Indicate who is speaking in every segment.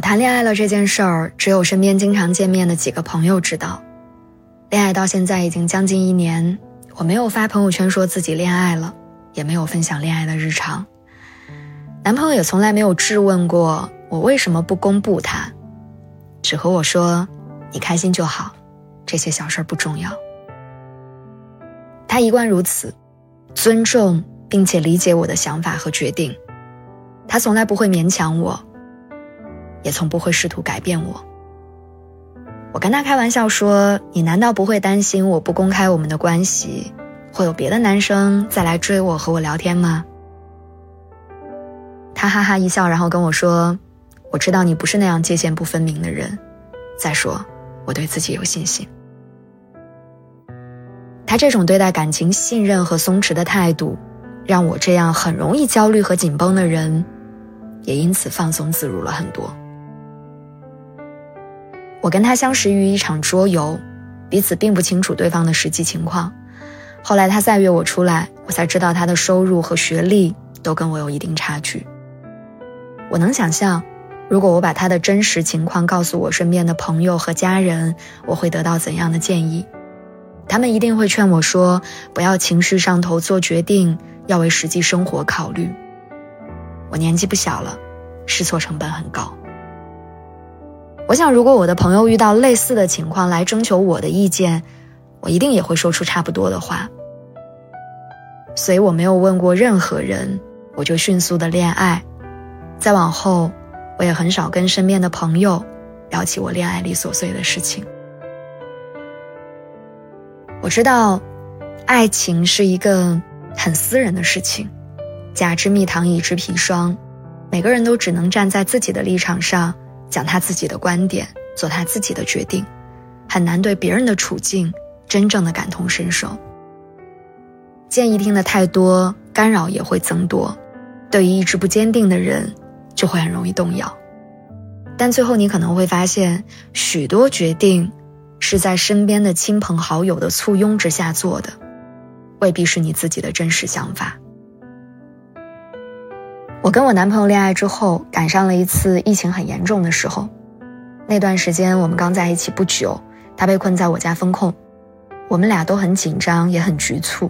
Speaker 1: 谈恋爱了这件事儿，只有身边经常见面的几个朋友知道。恋爱到现在已经将近一年，我没有发朋友圈说自己恋爱了，也没有分享恋爱的日常。男朋友也从来没有质问过我为什么不公布他，只和我说：“你开心就好，这些小事不重要。”他一贯如此，尊重并且理解我的想法和决定，他从来不会勉强我。也从不会试图改变我。我跟他开玩笑说：“你难道不会担心我不公开我们的关系，会有别的男生再来追我和我聊天吗？”他哈哈一笑，然后跟我说：“我知道你不是那样界限不分明的人。再说，我对自己有信心。”他这种对待感情信任和松弛的态度，让我这样很容易焦虑和紧绷的人，也因此放松自如了很多。我跟他相识于一场桌游，彼此并不清楚对方的实际情况。后来他再约我出来，我才知道他的收入和学历都跟我有一定差距。我能想象，如果我把他的真实情况告诉我身边的朋友和家人，我会得到怎样的建议？他们一定会劝我说：“不要情绪上头做决定，要为实际生活考虑。”我年纪不小了，试错成本很高。我想，如果我的朋友遇到类似的情况来征求我的意见，我一定也会说出差不多的话。所以我没有问过任何人，我就迅速的恋爱。再往后，我也很少跟身边的朋友聊起我恋爱里琐碎的事情。我知道，爱情是一个很私人的事情，甲之蜜糖，乙之砒霜，每个人都只能站在自己的立场上。讲他自己的观点，做他自己的决定，很难对别人的处境真正的感同身受。建议听的太多，干扰也会增多，对于意志不坚定的人，就会很容易动摇。但最后你可能会发现，许多决定是在身边的亲朋好友的簇拥之下做的，未必是你自己的真实想法。我跟我男朋友恋爱之后，赶上了一次疫情很严重的时候。那段时间我们刚在一起不久，他被困在我家封控，我们俩都很紧张，也很局促。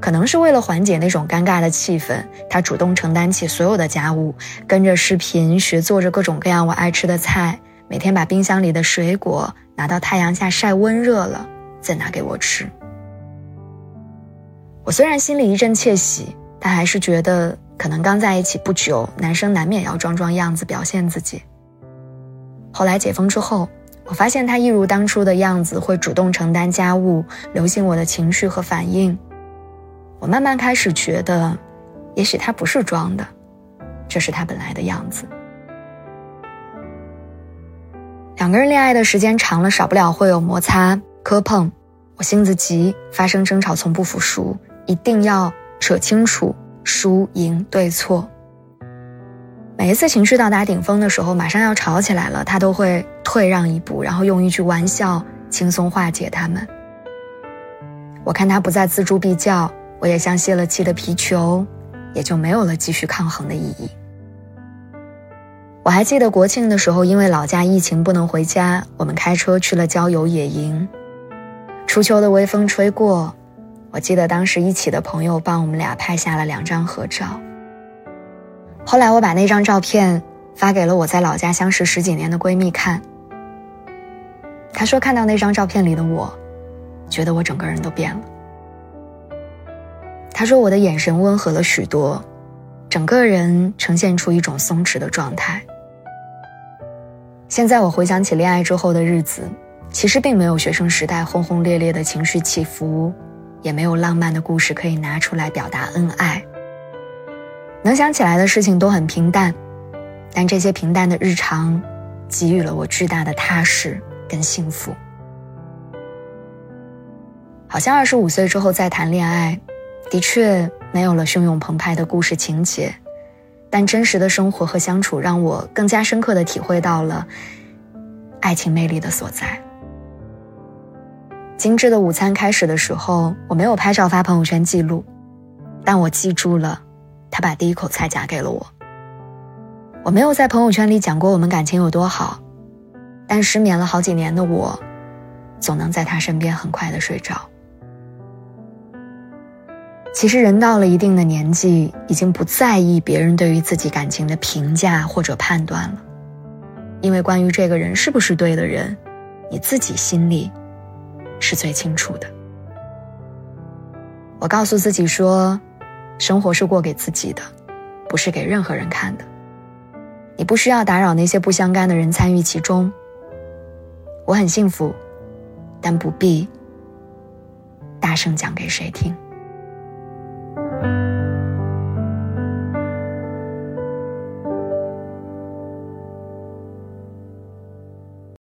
Speaker 1: 可能是为了缓解那种尴尬的气氛，他主动承担起所有的家务，跟着视频学做着各种各样我爱吃的菜，每天把冰箱里的水果拿到太阳下晒温热了，再拿给我吃。我虽然心里一阵窃喜，但还是觉得。可能刚在一起不久，男生难免要装装样子表现自己。后来解封之后，我发现他一如当初的样子，会主动承担家务，留心我的情绪和反应。我慢慢开始觉得，也许他不是装的，这是他本来的样子。两个人恋爱的时间长了，少不了会有摩擦、磕碰。我性子急，发生争吵从不服输，一定要扯清楚。输赢对错。每一次情绪到达顶峰的时候，马上要吵起来了，他都会退让一步，然后用一句玩笑轻松化解他们。我看他不再锱铢必较，我也像泄了气的皮球，也就没有了继续抗衡的意义。我还记得国庆的时候，因为老家疫情不能回家，我们开车去了郊游野营。初秋的微风吹过。我记得当时一起的朋友帮我们俩拍下了两张合照。后来我把那张照片发给了我在老家相识十几年的闺蜜看。她说看到那张照片里的我，觉得我整个人都变了。她说我的眼神温和了许多，整个人呈现出一种松弛的状态。现在我回想起恋爱之后的日子，其实并没有学生时代轰轰烈烈的情绪起伏。也没有浪漫的故事可以拿出来表达恩爱，能想起来的事情都很平淡，但这些平淡的日常，给予了我巨大的踏实跟幸福。好像二十五岁之后再谈恋爱，的确没有了汹涌澎湃的故事情节，但真实的生活和相处让我更加深刻的体会到了爱情魅力的所在。精致的午餐开始的时候，我没有拍照发朋友圈记录，但我记住了，他把第一口菜夹给了我。我没有在朋友圈里讲过我们感情有多好，但失眠了好几年的我，总能在他身边很快的睡着。其实人到了一定的年纪，已经不在意别人对于自己感情的评价或者判断了，因为关于这个人是不是对的人，你自己心里是最清楚的。我告诉自己说，生活是过给自己的，不是给任何人看的。你不需要打扰那些不相干的人参与其中。我很幸福，但不必大声讲给谁听。